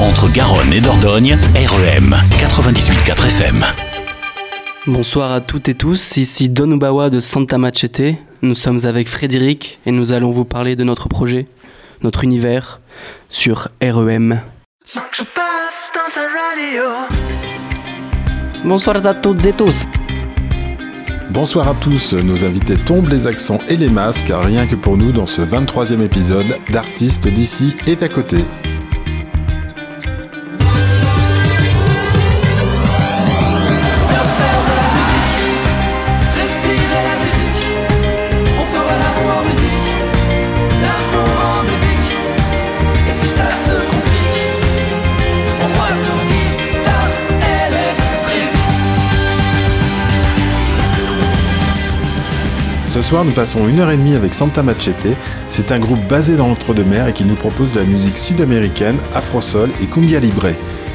Entre Garonne et Dordogne, REM 98.4 FM. Bonsoir à toutes et tous, ici Don Ubawa de Santa Machete. Nous sommes avec Frédéric et nous allons vous parler de notre projet, notre univers, sur REM. Bonsoir à toutes et tous. Bonsoir à tous, nos invités tombent les accents et les masques, rien que pour nous dans ce 23e épisode d'Artistes d'ici et d'à côté. Ce soir, nous passons une heure et demie avec Santa Machete. C'est un groupe basé dans l'entre-deux-mer et qui nous propose de la musique sud-américaine, afro-sol et cumbia libre.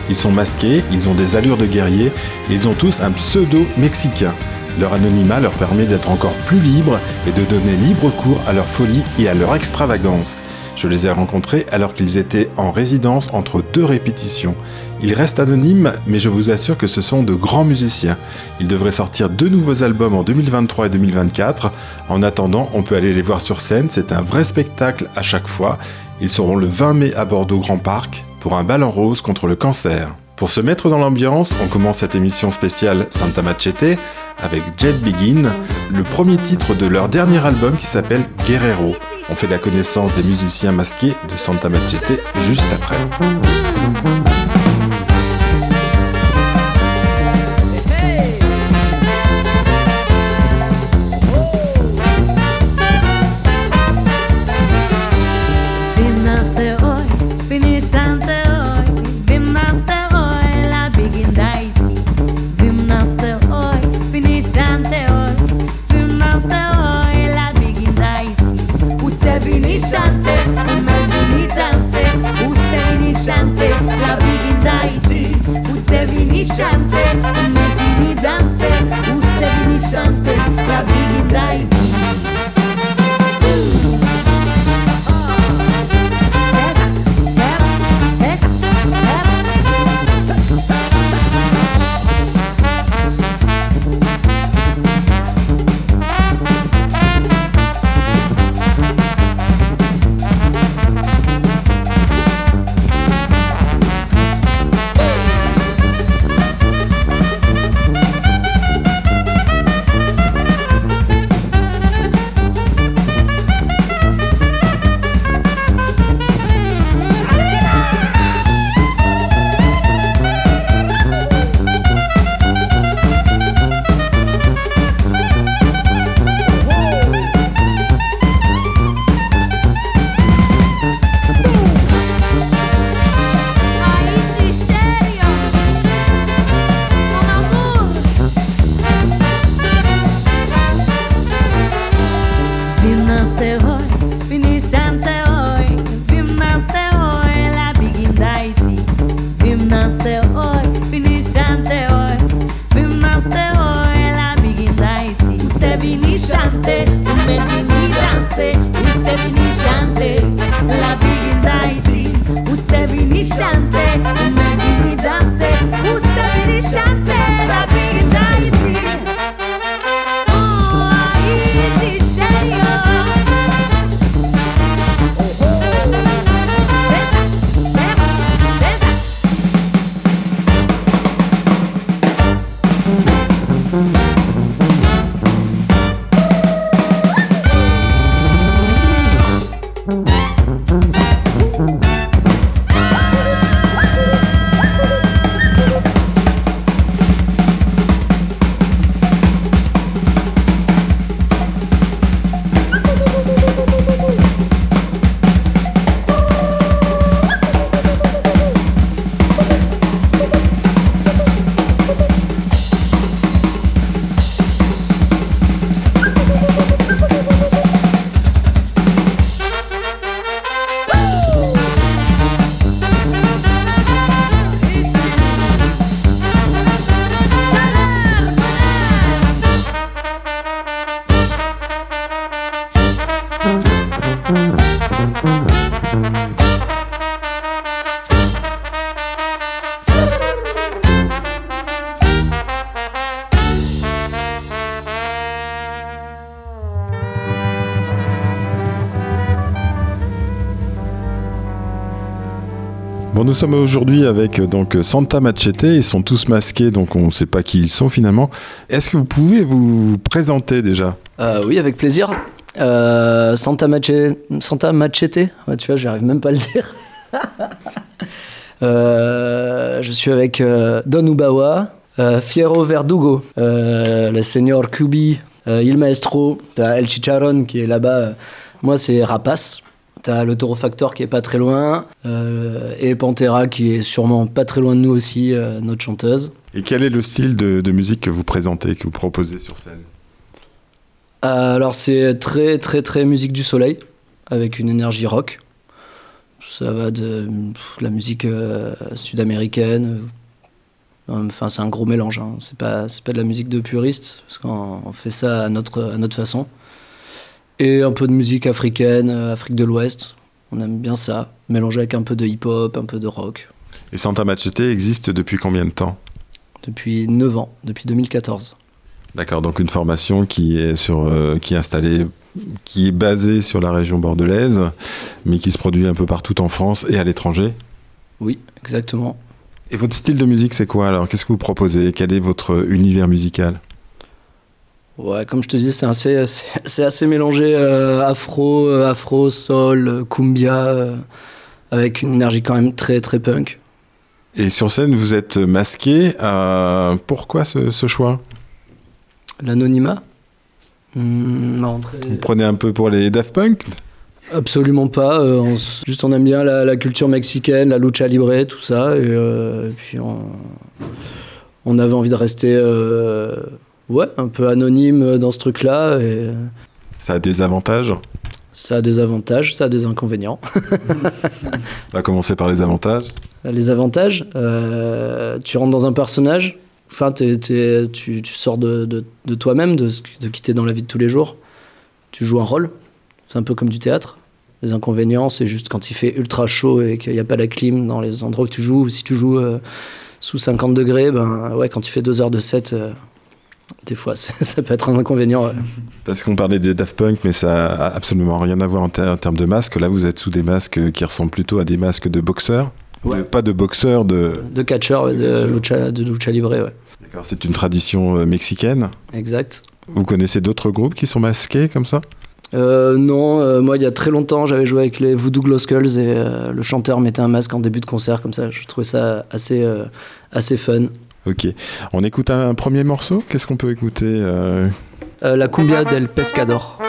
Ils sont masqués, ils ont des allures de guerriers et ils ont tous un pseudo mexicain. Leur anonymat leur permet d'être encore plus libres et de donner libre cours à leur folie et à leur extravagance. Je les ai rencontrés alors qu'ils étaient en résidence entre deux répétitions. Ils restent anonymes, mais je vous assure que ce sont de grands musiciens. Ils devraient sortir deux nouveaux albums en 2023 et 2024. En attendant, on peut aller les voir sur scène, c'est un vrai spectacle à chaque fois. Ils seront le 20 mai à Bordeaux Grand Parc pour un bal en rose contre le cancer. Pour se mettre dans l'ambiance, on commence cette émission spéciale Santa Machete avec Jet Begin, le premier titre de leur dernier album qui s'appelle Guerrero. On fait la connaissance des musiciens masqués de Santa Machete juste après. Sommes aujourd'hui avec euh, donc Santa Machete. Ils sont tous masqués, donc on ne sait pas qui ils sont finalement. Est-ce que vous pouvez vous présenter déjà? Euh, Oui, avec plaisir. Euh, Santa Machete, Santa Machete? Tu vois, j'arrive même pas à le dire. Je suis avec Don Ubawa, Fiero Verdugo, le Seigneur euh, Il Maestro, El Chicharron qui est là-bas. Moi, c'est Rapace. T'as le Toro Factor qui est pas très loin, euh, et Pantera qui est sûrement pas très loin de nous aussi, euh, notre chanteuse. Et quel est le style de, de musique que vous présentez, que vous proposez sur scène? Euh, alors c'est très très très musique du soleil avec une énergie rock. Ça va de pff, la musique sud-américaine. Enfin c'est un gros mélange. hein. C'est pas pas de la musique de puriste parce qu'on on fait ça à notre à notre façon. Et un peu de musique africaine, euh, Afrique de l'Ouest. On aime bien ça, mélangé avec un peu de hip-hop, un peu de rock. Et Santa Machete existe depuis combien de temps? Depuis 9 ans, depuis 2014. D'accord, donc une formation qui est, sur, euh, qui est installée, qui est basée sur la région bordelaise, mais qui se produit un peu partout en France et à l'étranger? Oui, exactement. Et votre style de musique, c'est quoi alors? Qu'est-ce que vous proposez? Quel est votre univers musical? Ouais, comme je te disais, c'est assez, assez mélangé euh, afro, euh, afro, soul, euh, cumbia, euh, avec une énergie quand même très très punk. Et sur scène, vous êtes masqué. pourquoi ce, ce choix? L'anonymat? Non, très- Vous prenez un peu pour les Daft Punk? Absolument pas. on juste on aime bien la, la culture mexicaine, la lucha libre, tout ça. Et, et puis on, on avait envie de rester ouais, un peu anonyme dans ce truc-là. Et Ça a des avantages ça a des avantages, ça a des inconvénients. On va commencer par les avantages. Les avantages, euh, tu rentres dans un personnage, enfin, tu, tu sors de, de- de toi-même, de, de qui t'es dans la vie de tous les jours. Tu joues un rôle, c'est un peu comme du théâtre. Les inconvénients, c'est juste quand il fait ultra chaud et qu'il n'y a pas la clim dans les endroits où tu joues. Ou si tu joues euh, sous 50 degrés, ben ouais, quand tu fais deux heures de set, euh, des fois, ça peut être un inconvénient. Parce qu'on parlait des Daft Punk, mais ça a absolument rien à voir en, ter- en termes de masques. Là, vous êtes sous des masques qui ressemblent plutôt à des masques de boxeurs. Ouais. De- pas de boxeurs, de... De catcher, ouais, de, catcheur. lucha, de lucha libre, ouais. D'accord, c'est une tradition euh, mexicaine. Exact. Vous connaissez d'autres groupes qui sont masqués comme ça? Euh, non, euh, moi il y a très longtemps j'avais joué avec les Voodoo Glow Skulls et euh, le chanteur mettait un masque en début de concert comme ça. Je trouvais ça assez, assez fun. Ok. On écoute un, premier morceau? Qu'est-ce qu'on peut écouter euh, Euh, la Cumbia del Pescador.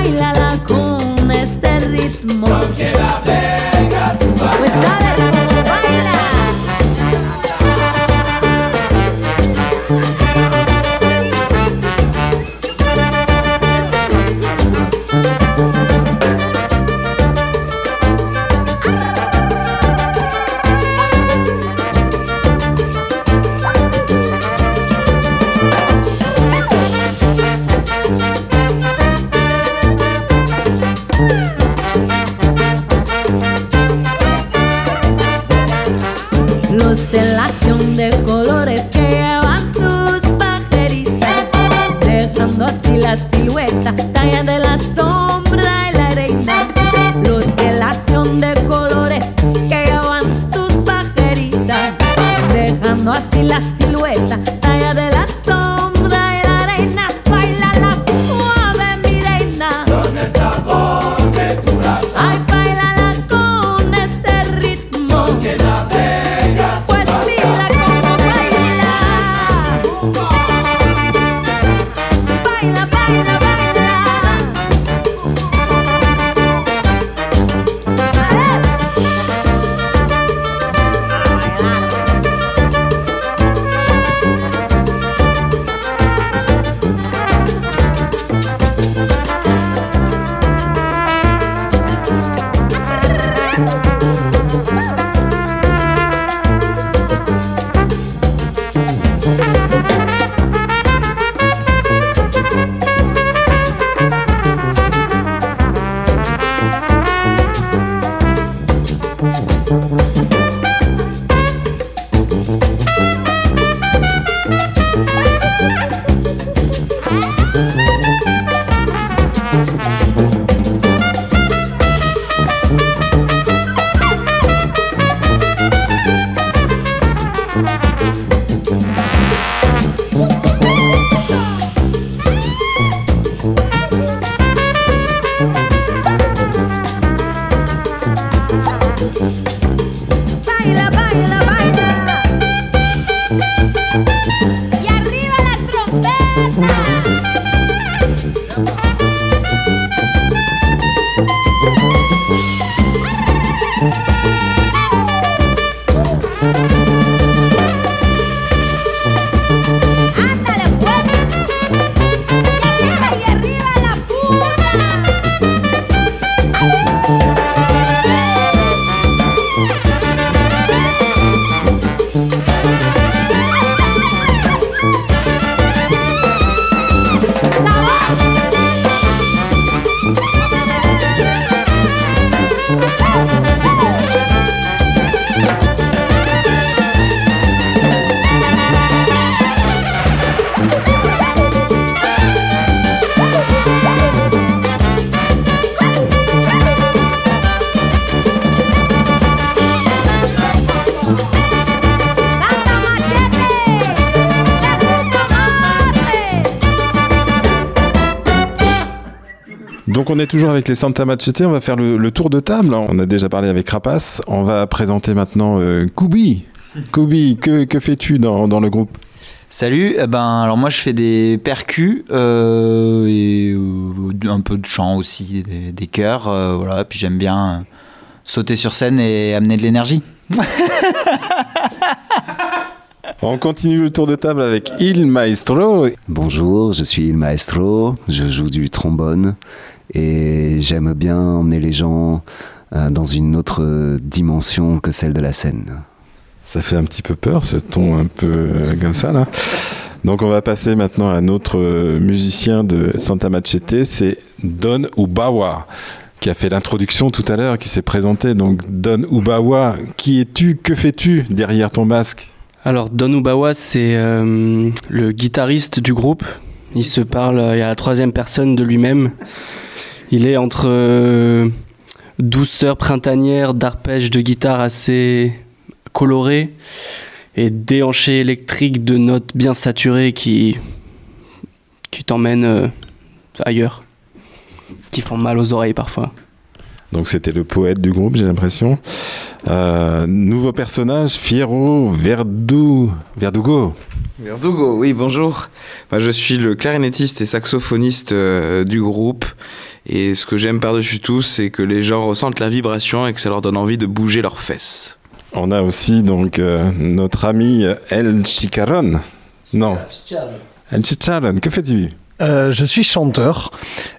baila la Yeah. Toujours avec les Santa Machete, on va faire le, le tour de table. On a déjà parlé avec Rapace, on va présenter maintenant euh, Koubi. Koubi, que, que fais-tu dans, dans le groupe? Salut, eh ben alors moi je fais des percus euh, et euh, un peu de chant aussi, des, des chœurs, euh, voilà. Puis j'aime bien euh, sauter sur scène et amener de l'énergie. On continue le tour de table avec Il Maestro. Bonjour, je suis Il Maestro, je joue du trombone et j'aime bien emmener les gens euh, dans une autre dimension que celle de la scène. Ça fait un petit peu peur ce ton un peu euh, comme ça là. Donc on va passer maintenant à un autre euh, musicien de Santa Machete, c'est Don Ubawa qui a fait l'introduction tout à l'heure, qui s'est présenté. Donc Don Ubawa, qui es-tu? Que fais-tu derrière ton masque? Alors Don Ubawa, c'est euh, le guitariste du groupe. Il se parle, euh, il y a la troisième personne de lui-même. Il est entre euh, douceur printanière, d'arpèges de guitare assez colorés et déhanchés électriques de notes bien saturées qui, qui t'emmènent euh, ailleurs, qui font mal aux oreilles parfois. Donc c'était le poète du groupe, j'ai l'impression. Euh, nouveau personnage, Fiero Verdu... Verdugo. Verdugo, oui, bonjour. Moi, je suis le clarinettiste et saxophoniste euh, du groupe. Et ce que j'aime par-dessus tout, c'est que les gens ressentent la vibration et que ça leur donne envie de bouger leurs fesses. On a aussi donc euh, notre ami El Chicaron. Non, El Chicharon, que fais-tu? Euh, je suis chanteur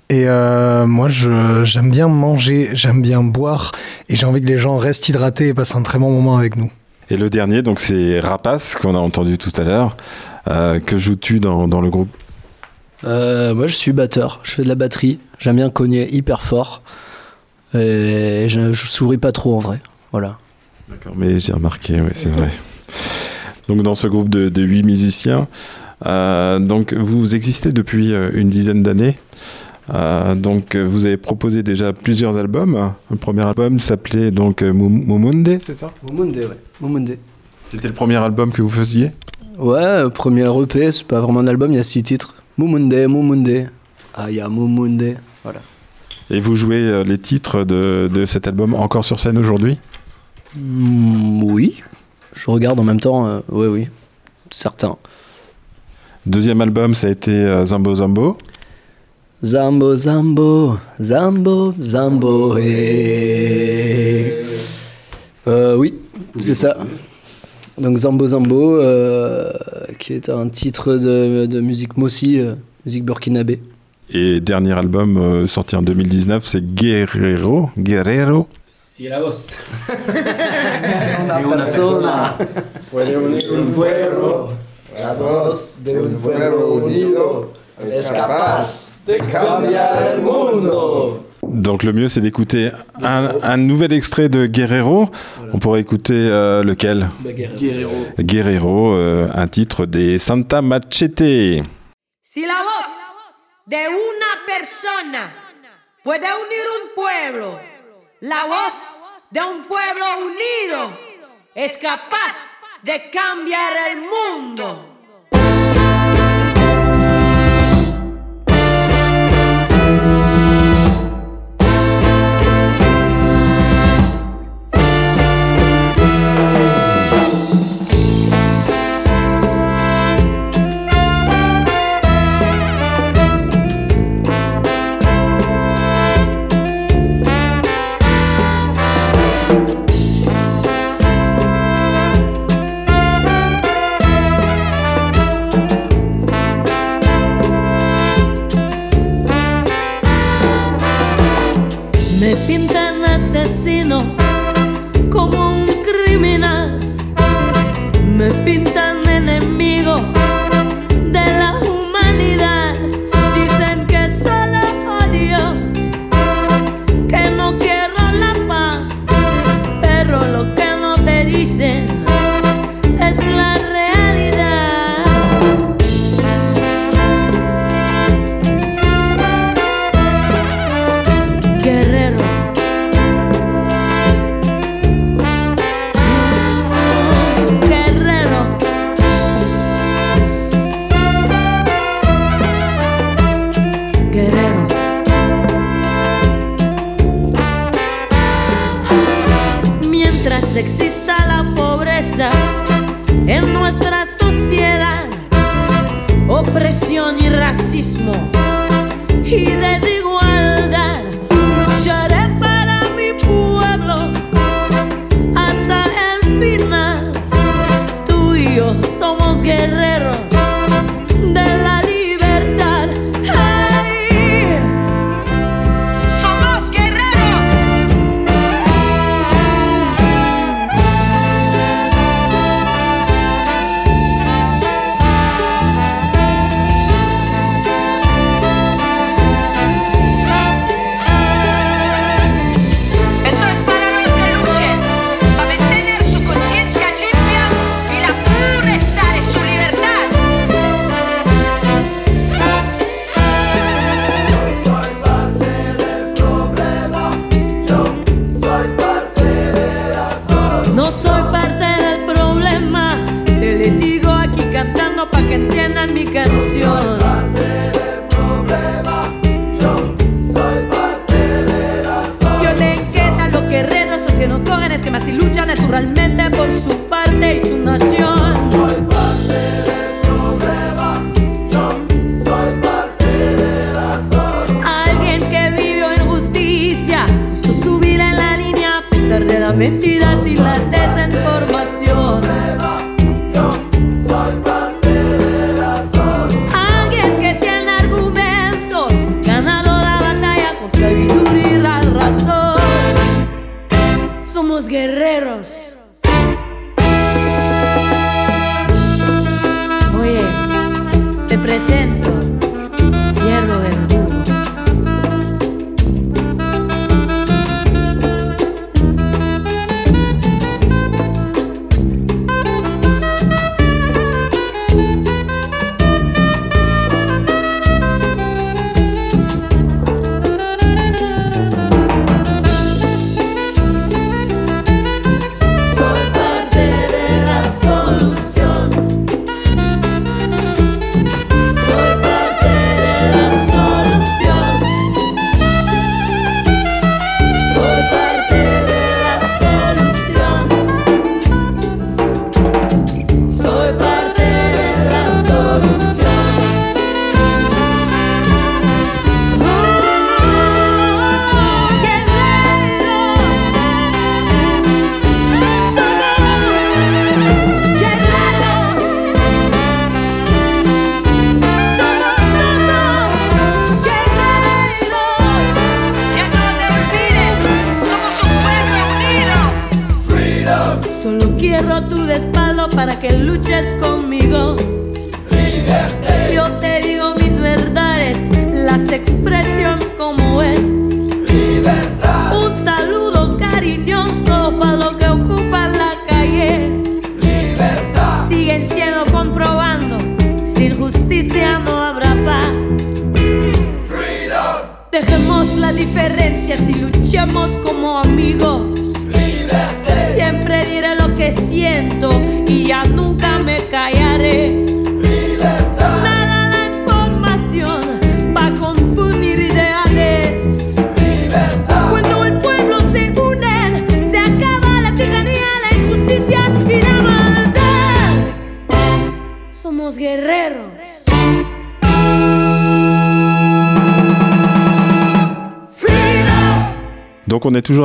et euh, moi je- j'aime bien manger, j'aime bien boire et j'ai envie que les gens restent hydratés et passent un très bon moment avec nous. Et le dernier, donc c'est Rapace, qu'on a entendu tout à l'heure. Euh, que joues-tu dans, dans le groupe? Euh, moi, je suis batteur. Je fais de la batterie. J'aime bien cogner hyper fort. Et je, je souris pas trop en vrai. Voilà. D'accord, mais j'ai remarqué, oui, c'est vrai. Donc dans ce groupe de, de 8 musiciens, donc vous existez depuis euh, une dizaine d'années. Euh, donc euh, vous avez proposé déjà plusieurs albums. Le premier album s'appelait donc euh, Mum- Mumunde, c'est ça? Mumunde, ouais. Mumunde. C'était le premier album que vous faisiez? Ouais, euh, premier EP, c'est pas vraiment un album, il y a six titres. Mumunde, Mumunde. Ah, il y a Mumunde. Voilà. Et vous jouez euh, les titres de, de cet album encore sur scène aujourd'hui? Hmm, oui. Je regarde en même temps. euh, oui, oui. Certain. Deuxième album, ça a été euh, Zambo Zambo. Zambo, Zambo, Zambo, Zambo, eh. Euh, oui, c'est ça. Donc Zambo Zambo, euh, qui est un titre de, de musique Mossi, euh, musique burkinabé. Et dernier album euh, sorti en 2019, c'est Guerrero. Guerrero. Si la voz. Una persona puede unir un pueblo. La voz de un pueblo unido es capaz de cambiar el mundo. Donc le mieux, c'est d'écouter un, un nouvel extrait de Guerrero. On pourrait écouter euh, lequel? Guerrero. Guerrero, euh, un titre des Santa Machete. Si la voz de una persona puede unir un pueblo, la voz de un pueblo unido es capaz de cambiar el mundo. Thank you.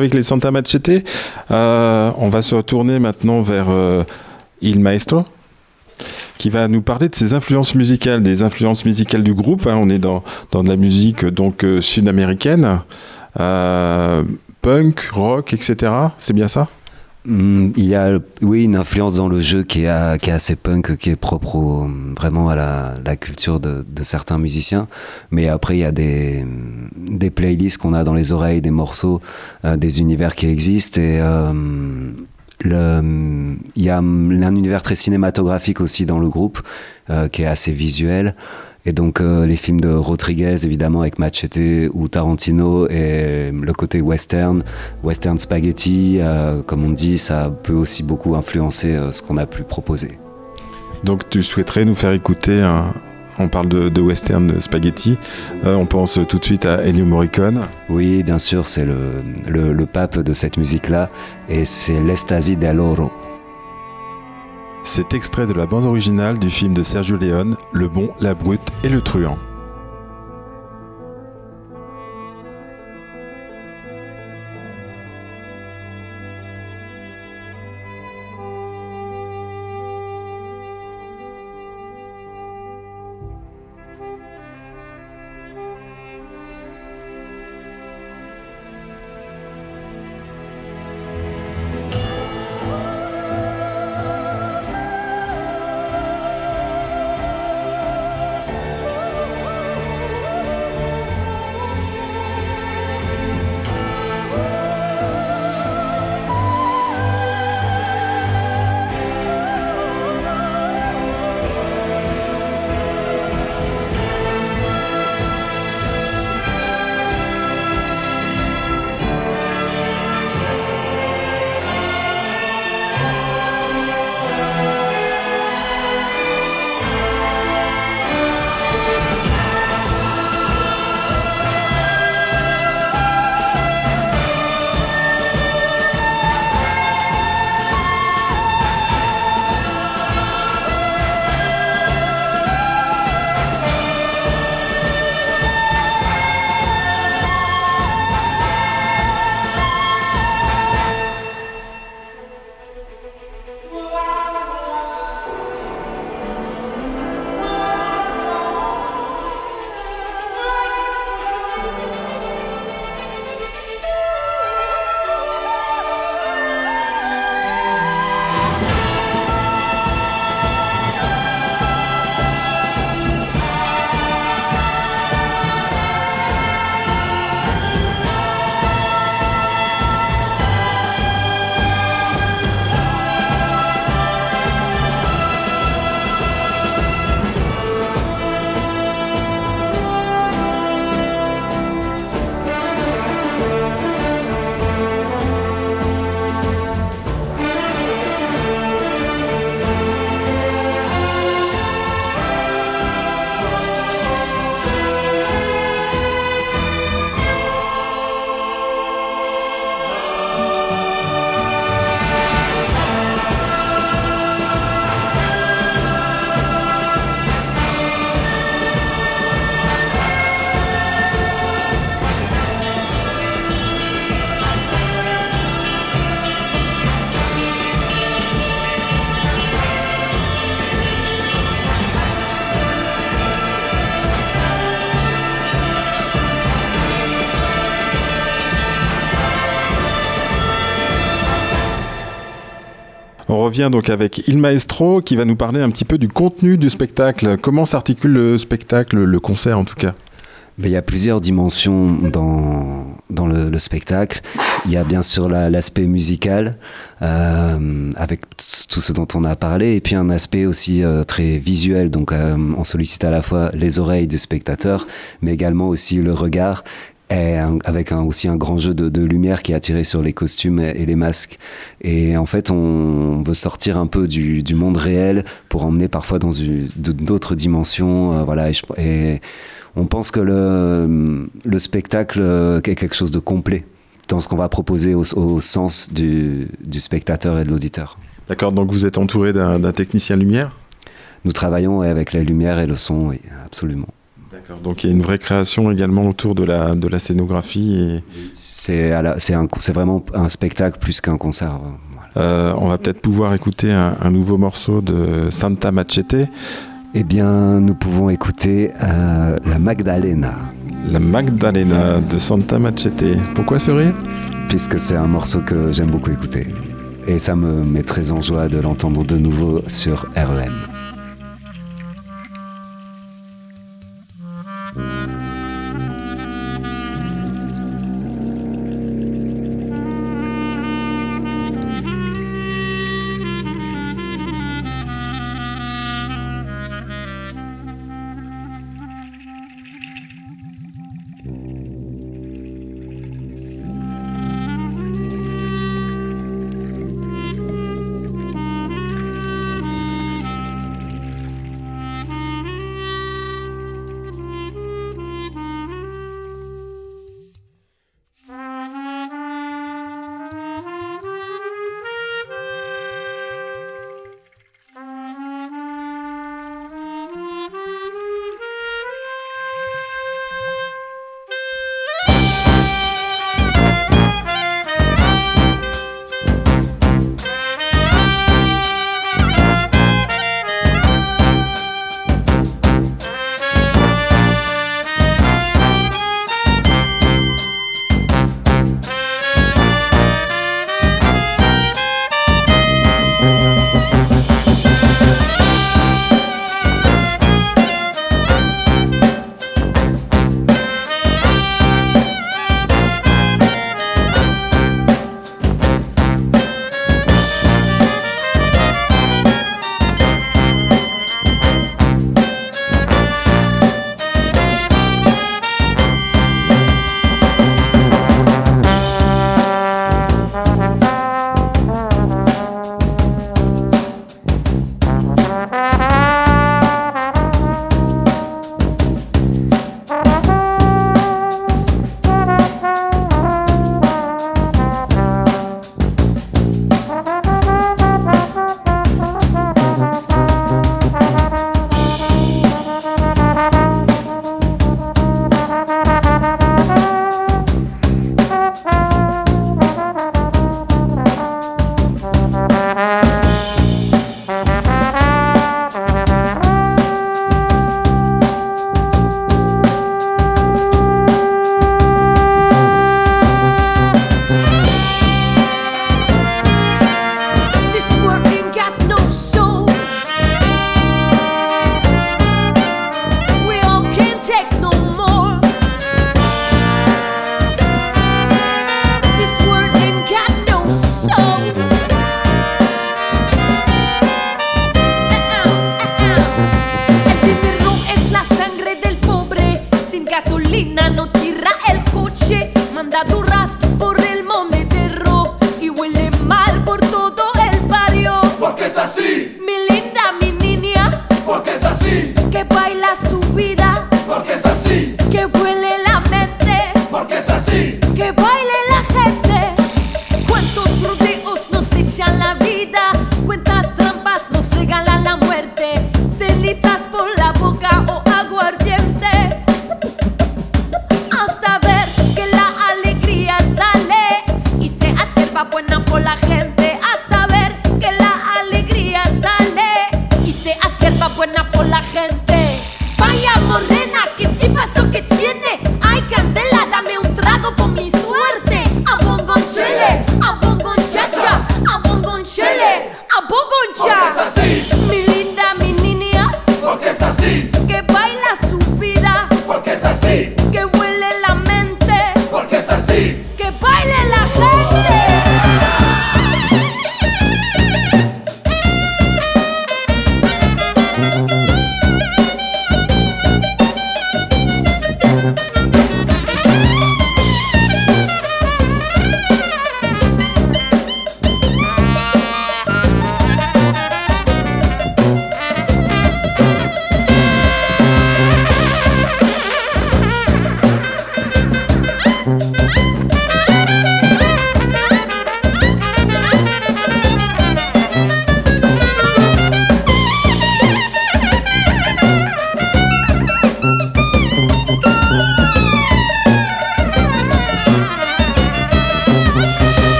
Avec les Santa Machete. Euh, on va se retourner maintenant vers euh, Il Maestro, qui va nous parler de ses influences musicales, des influences musicales du groupe. hein. On est dans, la musique donc euh, sud-américaine, euh, punk, rock, etc. C'est bien ça? Hmm, Il y a, oui, une influence dans le jeu qui est, assez punk, qui est propre vraiment à la, culture de, certains musiciens. Mais après, il y a des, playlists qu'on a dans les oreilles, des morceaux, euh, des univers qui existent. Et euh, il y a un univers très cinématographique aussi dans le groupe, euh, qui est assez visuel. Et donc euh, les films de Rodriguez, évidemment, avec Machete ou Tarantino, et le côté western, western spaghetti, euh, comme on dit, ça peut aussi beaucoup influencer euh, ce qu'on a pu proposer. Donc tu souhaiterais nous faire écouter un... On parle de, de western spaghetti. On pense tout de suite à Ennio Morricone. Oui, bien sûr, c'est le, le, le pape de cette musique-là, et c'est l'Estasi dell'Oro. C'est extrait de la bande originale du film de Sergio Leone, Le Bon, la Brute et le Truand. Revient donc avec Il Maestro qui va nous parler un petit peu du contenu du spectacle. Comment s'articule le spectacle, le concert en tout cas? Mais il y a plusieurs dimensions dans, dans le, le spectacle. Il y a bien sûr la- l'aspect musical, euh, avec tout ce dont on a parlé, et puis un aspect aussi euh, très visuel. Donc euh, on sollicite à la fois les oreilles du spectateur, mais également aussi le regard. Et un- avec un, aussi un grand jeu de, de lumière qui est attiré sur les costumes et, et les masques. Et en fait, on veut sortir un peu du, du monde réel pour emmener parfois dans d'autres dimensions. euh, voilà, et, je- et on pense que le, le spectacle euh, est quelque chose de complet dans ce qu'on va proposer au, au sens du, du spectateur et de l'auditeur. D'accord, donc vous êtes entouré d'un d'un technicien lumière? Nous travaillons avec la lumière et le son, oui, absolument. D'accord, donc il y a une vraie création également autour de la, de la scénographie. Et, C'est à la- c'est un- c'est vraiment un spectacle plus qu'un concert. voilà. euh, on va peut-être pouvoir écouter un, un nouveau morceau de Santa Machete, Eh bien, nous pouvons écouter euh, la Magdalena, la Magdalena de Santa Machete. Pourquoi ce rire? Puisque c'est un morceau que j'aime beaucoup écouter. Et ça me met très en joie de l'entendre de nouveau sur REM.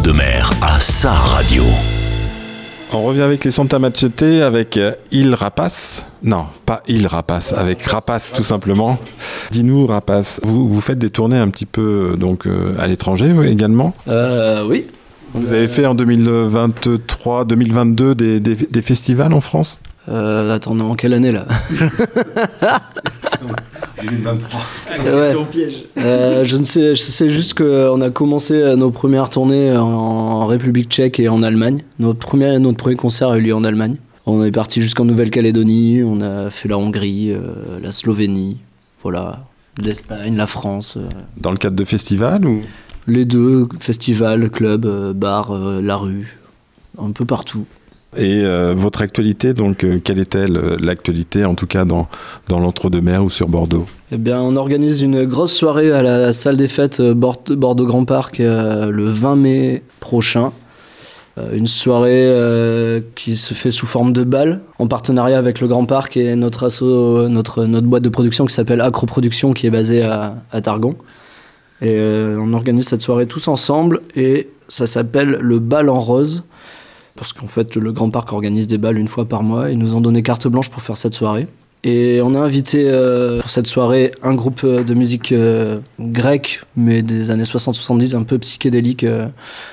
L'entre-deux-mer à sa radio. On revient avec les Santa Machete avec euh, Il Rapace. Non, pas Il Rapace, avec Rapace tout simplement. Dis-nous Rapace, vous, vous faites des tournées un petit peu donc euh, à l'étranger également? Euh, oui. Vous avez fait en 2023, 2022 des, des- des festivals en France? Euh, attends, en quelle année là? 2023. Ouais. Euh, je ne sais, je sais juste qu'on a commencé nos premières tournées en République tchèque et en Allemagne. Notre premier, notre premier concert a eu lieu en Allemagne. On est parti jusqu'en Nouvelle-Calédonie, on a fait la Hongrie, euh, la Slovénie, voilà, l'Espagne, la France. euh, Dans le cadre de festivals ou? Les deux, festival, club, euh, bar, euh, la rue, un peu partout. Et euh, votre actualité, donc euh, quelle est-elle l'actualité en tout cas dans, dans l'entre-deux-mer ou sur Bordeaux? Eh bien, on organise une grosse soirée à la salle des fêtes euh, Bord- Bordeaux Grand Parc le 20 mai prochain. Une soirée qui se fait sous forme de bal en partenariat avec le Grand Parc et notre notre, notre boîte de production qui s'appelle Acro Production qui est basée à, à Targon. Et on organise cette soirée tous ensemble et ça s'appelle le bal en rose. Parce qu'en fait, le Grand Parc organise des balles une fois par mois. Ils nous ont donné carte blanche pour faire cette soirée. Et on a invité euh, pour cette soirée un groupe euh, de musique euh, grecque, mais des années 60-70, un peu psychédélique, euh,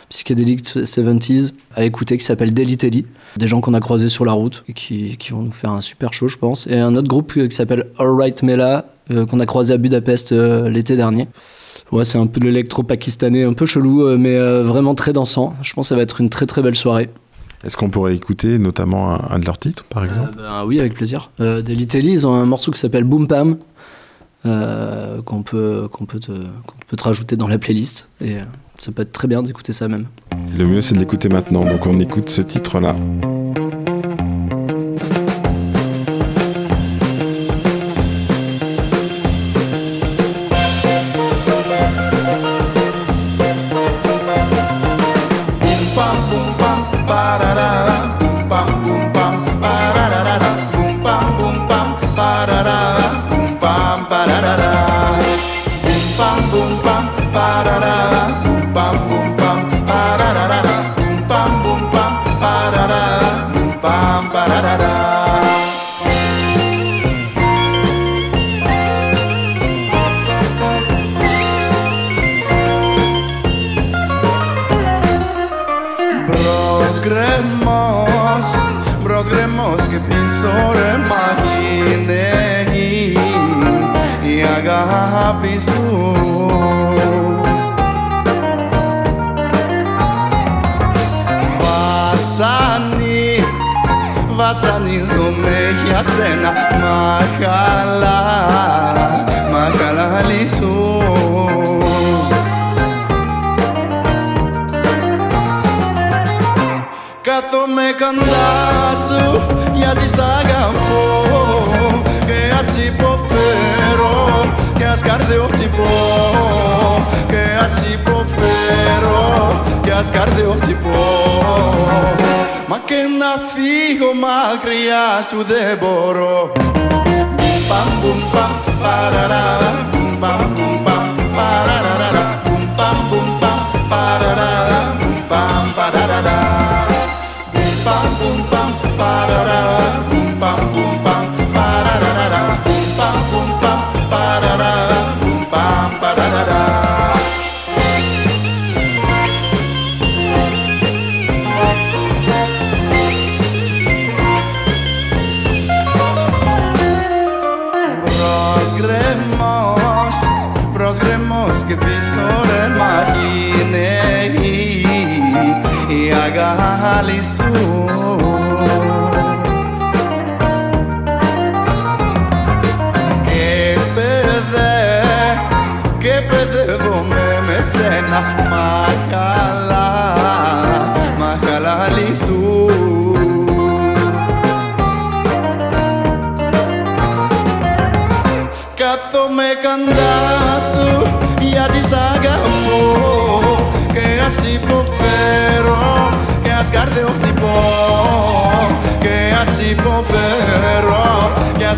psychédélique 70s, à écouter, qui s'appelle Deliteli. Des gens qu'on a croisés sur la route et qui, vont nous faire un super show, je pense. Et un autre groupe qui s'appelle Alright Mela, qu'on a croisé à Budapest l'été dernier. Ouais, c'est un peu de l'électro pakistanais, un peu chelou, mais vraiment très dansant. Je pense que ça va être une très très belle soirée. Est-ce qu'on pourrait écouter notamment un, un de leurs titres par exemple Euh, ben oui, avec plaisir. Euh, Deliteli, ils ont un morceau qui s'appelle Boom Pam, euh, qu'on peut, qu'on peut, te, qu'on peut te rajouter dans la playlist. Et ça peut être très bien d'écouter ça même. Le mieux c'est de l'écouter maintenant, donc on écoute ce titre-là. Γκρεμός, μπρος γκρεμός και πίσω ρε μαγίνεγη η αγάπη σου. Βασάνι, βασανίζομαι για σένα Μαχαλά, μαχαλάλι σου Κάθομαι κοντά É candaço e a desagamou Que é assim profero, que as cardeu tipo Que é assim profero, que as cardeu tipo Ma que na figo ma criaço devorou. Bum bum bum bam parará Bum bum bum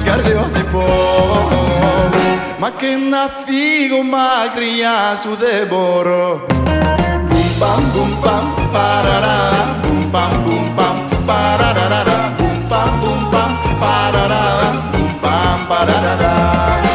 cardeos tipo. Ma na figo magria su devoro Bum bam bum bam parará Bum bam bum bam parará Bum bam bum bam parará Bum bam parará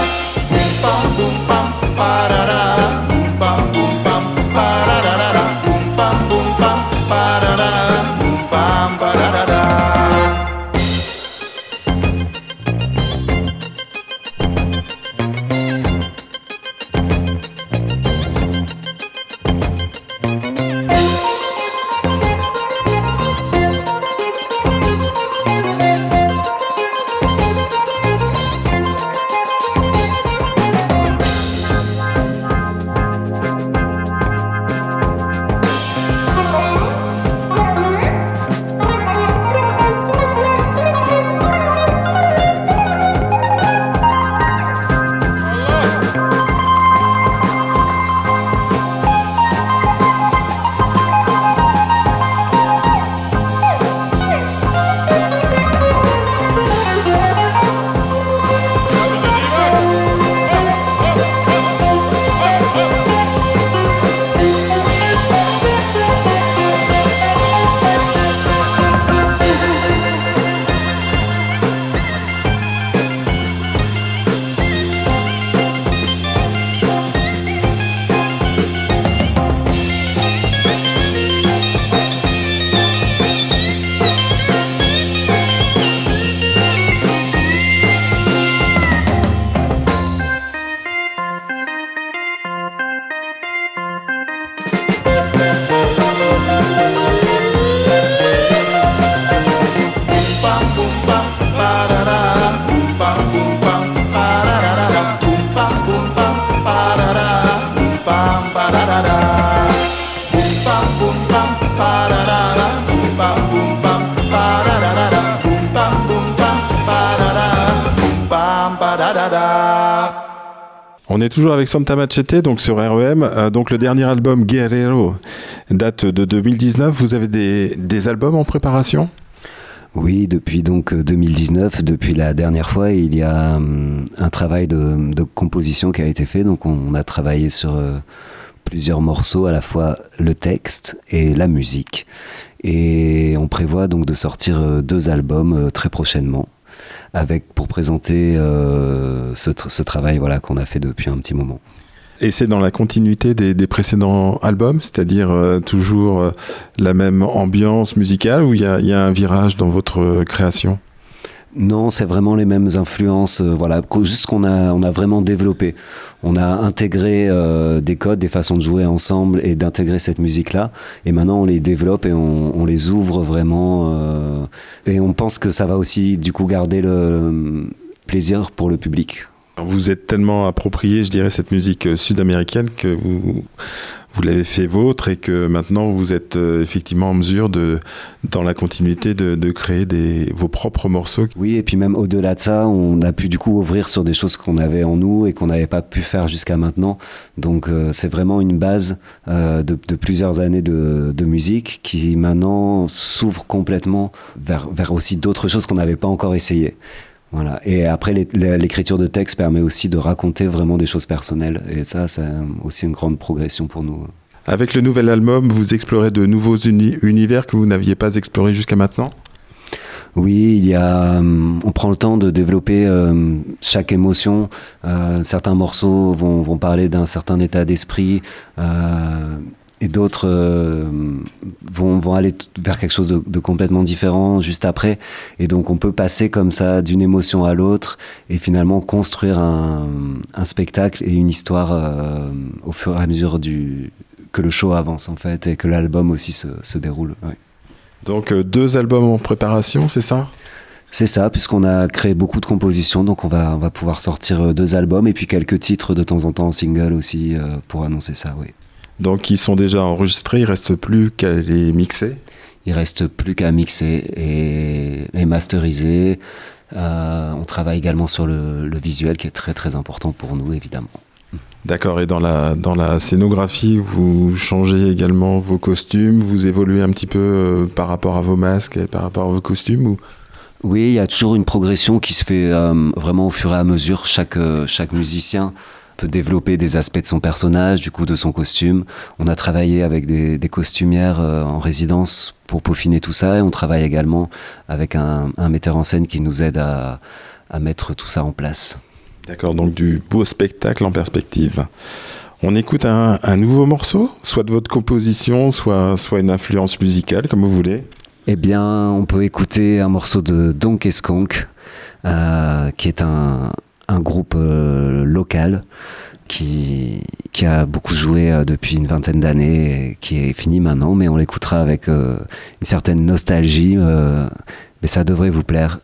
est toujours avec Santa Machete, donc sur REM. Euh, donc le dernier album Guerrero date de 2019. Vous avez des, albums en préparation? Oui, depuis donc euh, 2019, depuis la dernière fois, il y a hum, un travail de, composition qui a été fait. Donc on a travaillé sur euh, plusieurs morceaux, à la fois le texte et la musique. Et on prévoit donc de sortir euh, deux albums euh, très prochainement, avec pour présenter euh, ce, tr- ce travail voilà qu'on a fait depuis un petit moment. Et c'est dans la continuité des, précédents albums, c'est-à-dire euh, toujours euh, la même ambiance musicale ou il y a, un virage dans votre création? Non, c'est vraiment les mêmes influences. euh, voilà, juste qu'on a, on a vraiment développé. On a intégré euh, des codes, des façons de jouer ensemble et d'intégrer cette musique-là. Et maintenant, on les développe et on, on les ouvre vraiment. euh, et on pense que ça va aussi, du coup, garder le plaisir pour le public. Vous êtes tellement approprié, je dirais, cette musique euh, sud-américaine que vous, vous l'avez fait vôtre et que maintenant vous êtes euh, effectivement en mesure de, dans la continuité, de, créer vos propres morceaux. Oui, et puis même au-delà de ça, on a pu du coup ouvrir sur des choses qu'on avait en nous et qu'on n'avait pas pu faire jusqu'à maintenant. Donc euh, c'est vraiment une base de, plusieurs années de, de musique qui maintenant s'ouvre complètement vers, vers aussi d'autres choses qu'on n'avait pas encore essayé. Voilà. Et après, l'écriture de texte permet aussi de raconter vraiment des choses personnelles. Et ça, c'est aussi une grande progression pour nous. Avec le nouvel album, vous explorez de nouveaux uni- univers que vous n'aviez pas explorés jusqu'à maintenant? Oui, il y a, hum, on prend le temps de développer euh, chaque émotion. Euh, certains morceaux vont, vont parler d'un certain état d'esprit euh, et d'autres euh, vont, vont aller vers quelque chose de, de complètement différent juste après. Et donc on peut passer comme ça d'une émotion à l'autre et finalement construire un, un spectacle et une histoire euh, au fur et à mesure du, que le show avance en fait et que l'album aussi se, se déroule. ouais. Donc euh, deux albums en préparation, c'est ça? C'est ça, puisqu'on a créé beaucoup de compositions, donc on va, on va pouvoir sortir deux albums et puis quelques titres de temps en temps en single aussi pour annoncer ça, oui. Donc ils sont déjà enregistrés, il reste plus qu'à les mixer Il reste plus qu'à mixer et, et masteriser. Euh, on travaille également sur le, le visuel qui est très très important pour nous, évidemment. D'accord, et dans la, dans la scénographie, vous changez également vos costumes, vous évoluez un petit peu euh, par rapport à vos masques et par rapport à vos costumes ou... Oui, il y a toujours une progression qui se fait euh, vraiment au fur et à mesure. Chaque, chaque musicien peut développer des aspects de son personnage, du coup de son costume. On a travaillé avec des, des costumières euh, en résidence pour peaufiner tout ça et on travaille également avec un, un metteur en scène qui nous aide à, à mettre tout ça en place. D'accord, donc du beau spectacle en perspective. On écoute un, un nouveau morceau, soit de votre composition, soit, soit une influence musicale, comme vous voulez. Eh bien, on peut écouter un morceau de Donkey Skunk, euh, qui est un, un groupe euh, local qui, qui a beaucoup joué euh, depuis une vingtaine d'années, qui est fini maintenant, mais on l'écoutera avec euh, une certaine nostalgie, mais ça devrait vous plaire.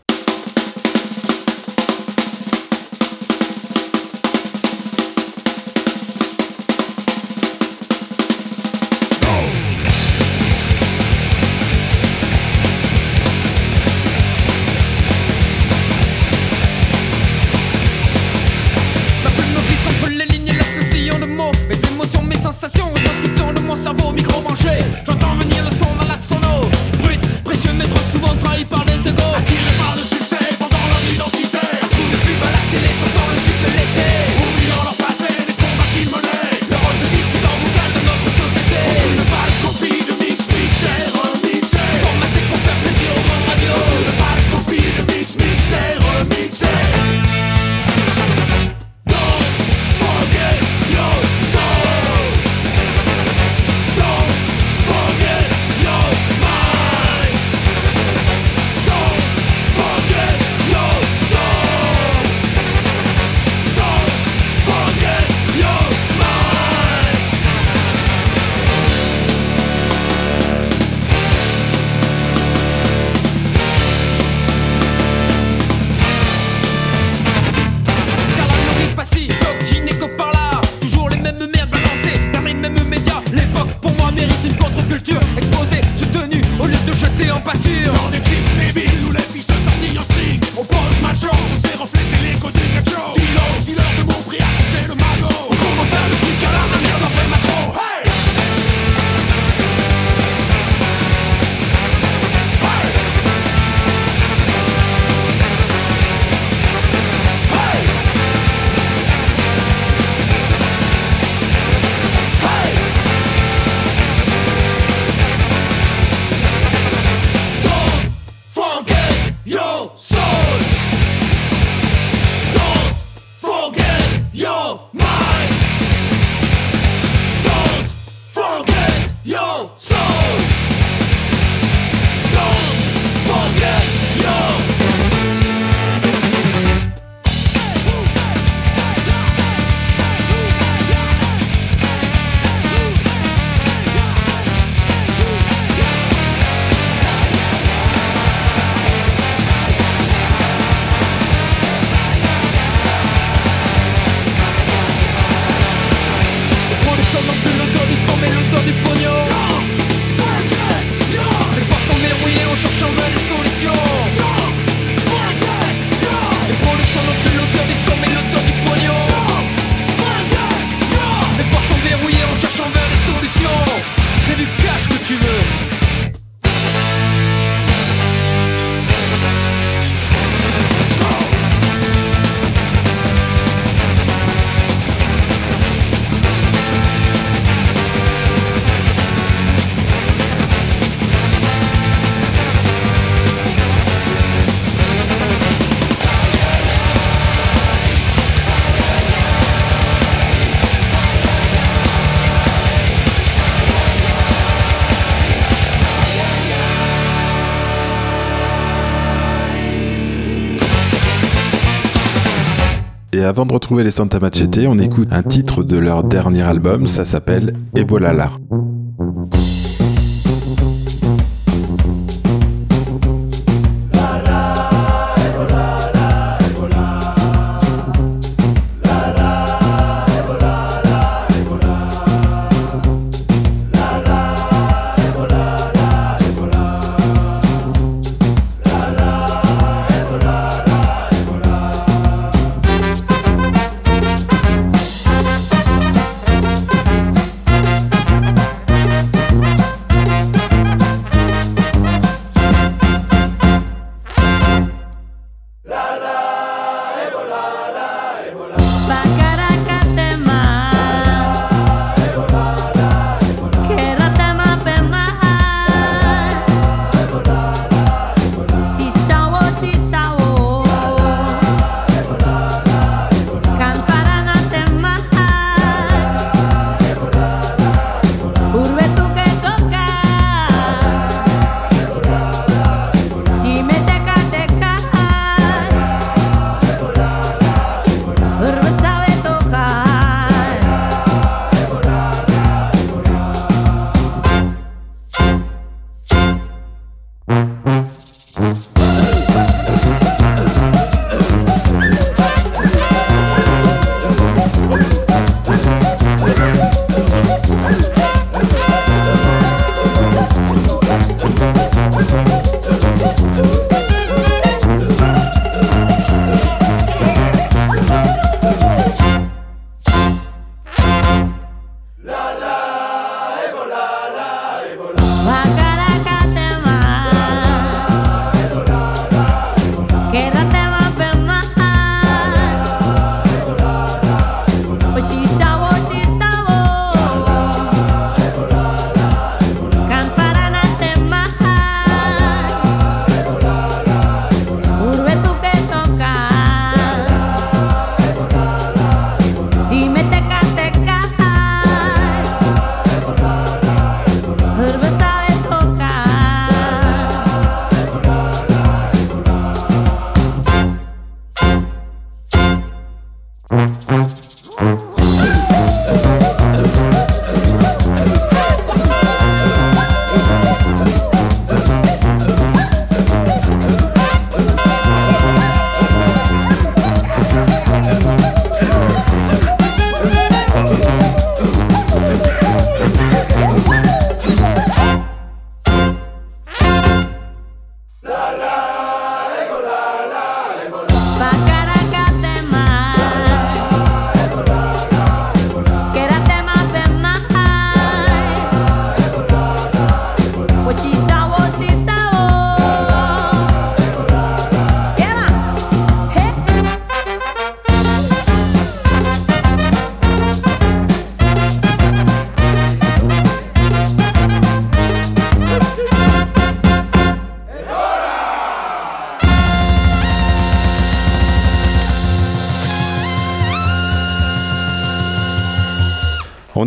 Avant de retrouver les Santa Machete, on écoute un titre de leur dernier album, ça s'appelle Ebolala.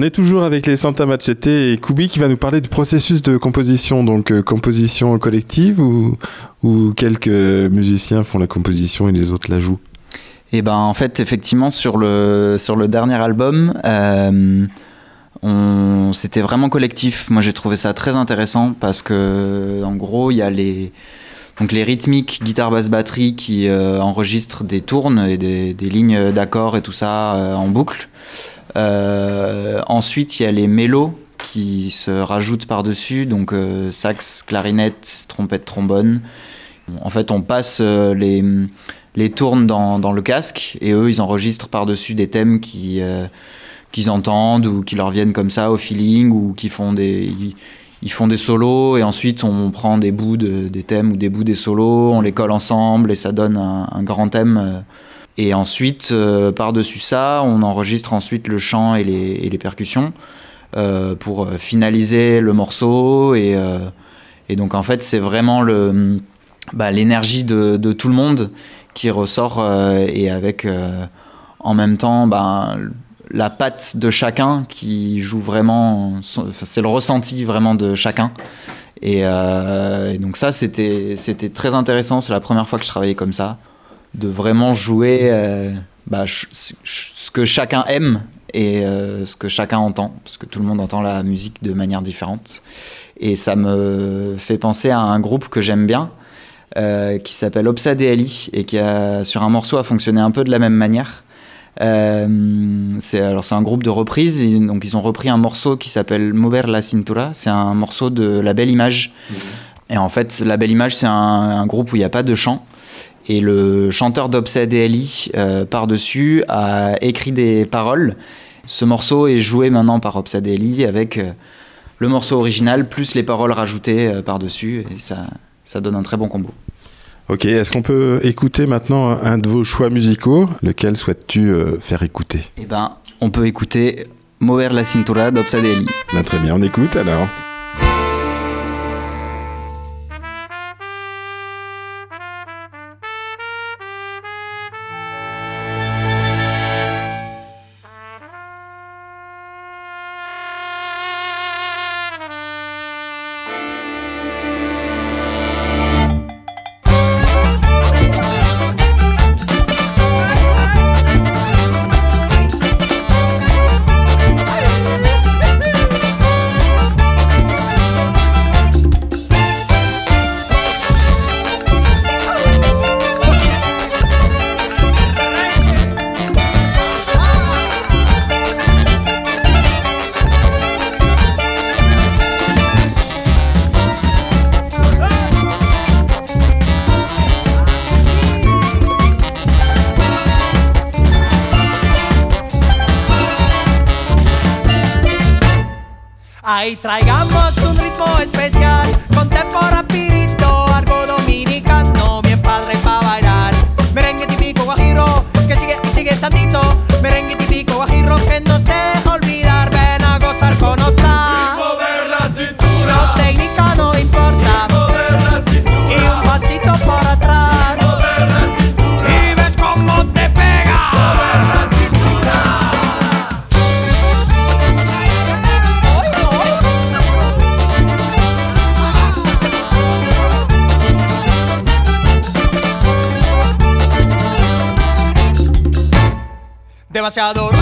Est toujours avec les Santa Machete et Kubi qui va nous parler du processus de composition. Donc, euh, composition collective ou, quelques musiciens font la composition et les autres la jouent? Et ben en fait effectivement sur le sur le dernier album, euh, on c'était vraiment collectif. Moi j'ai trouvé ça très intéressant parce que en gros il y a les donc les rythmiques guitare basse batterie qui euh, enregistrent des tournes et des, des lignes d'accords et tout ça euh, en boucle. Euh, ensuite il y a les mélos qui se rajoutent par dessus donc euh, sax, clarinette, trompette, trombone. En fait on passe euh, les les tournent dans, dans le casque et eux ils enregistrent par-dessus des thèmes qui qu'ils entendent ou qui leur viennent comme ça au feeling ou qui font des ils, font des solos et ensuite on prend des bouts de- des thèmes ou des bouts des solos on les colle ensemble et ça donne un, grand thème. Et ensuite euh, par-dessus ça on enregistre ensuite le chant et les, percussions euh, pour euh, finaliser le morceau. Et, donc en fait c'est vraiment bah, l'énergie de, tout le monde qui ressort et avec en même temps bah, la patte de chacun qui joue vraiment c'est le ressenti vraiment de chacun. Et, donc ça c'était très intéressant. C'est la première fois que je travaillais comme ça de vraiment jouer euh, bah, ce que chacun aime et euh, ce que chacun entend parce que tout le monde entend la musique de manière différente et ça me fait penser à un groupe que j'aime bien euh, qui s'appelle Opsa DLI et qui a sur un morceau a fonctionné un peu de la même manière. Euh, c'est alors c'est un groupe de reprises et donc ils ont repris un morceau qui s'appelle Mover la Cintura. C'est un morceau de La Belle Image. Et en fait, La Belle Image, c'est un, un groupe où il n'y a pas de chant. Et le chanteur d'Opsa DLI euh, par-dessus a écrit des paroles. Ce morceau est joué maintenant par Opsa DLI avec euh, le morceau original plus les paroles rajoutées euh, par-dessus. Et ça, ça donne un très bon combo. Ok, est-ce qu'on peut écouter maintenant un de vos choix musicaux? Lequel souhaites-tu faire écouter? Eh ben, on peut écouter Mover la Cintura d'Opsa DLI. Ben, Très bien, on écoute alors. Demasiado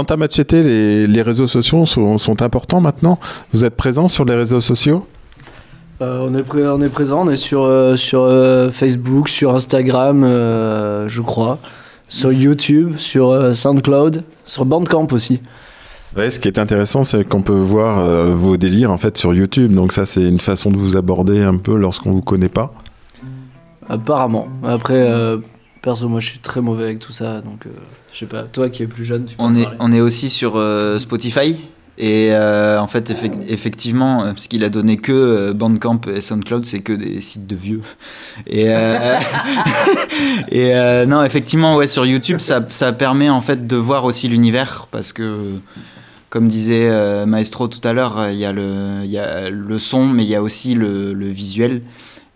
Santa Machete, les, les réseaux sociaux sont, sont importants maintenant Vous êtes présent sur les réseaux sociaux? Euh, on, est pré- on est présent, on est sur, euh, sur euh, Facebook, sur Instagram, je crois, sur YouTube, sur SoundCloud, sur Bandcamp aussi. Ouais, ce qui est intéressant, c'est qu'on peut voir euh, vos délires en fait sur YouTube. Donc ça, c'est une façon de vous aborder un peu lorsqu'on vous connaît pas? Apparemment. Après, euh, perso, moi je suis très mauvais avec tout ça, donc euh, je sais pas, toi qui es plus jeune, tu peux On est, parler. on est aussi sur euh, Spotify. Et euh, en fait, effec- effectivement, euh, parce qu'il a donné que Bandcamp et SoundCloud, c'est que des sites de vieux. Et, et non, effectivement, ouais, sur YouTube, ça, ça permet en fait de voir aussi l'univers, parce que, comme disait Maestro tout à l'heure, il y, a le- il y a le son, mais il y a aussi le, le visuel.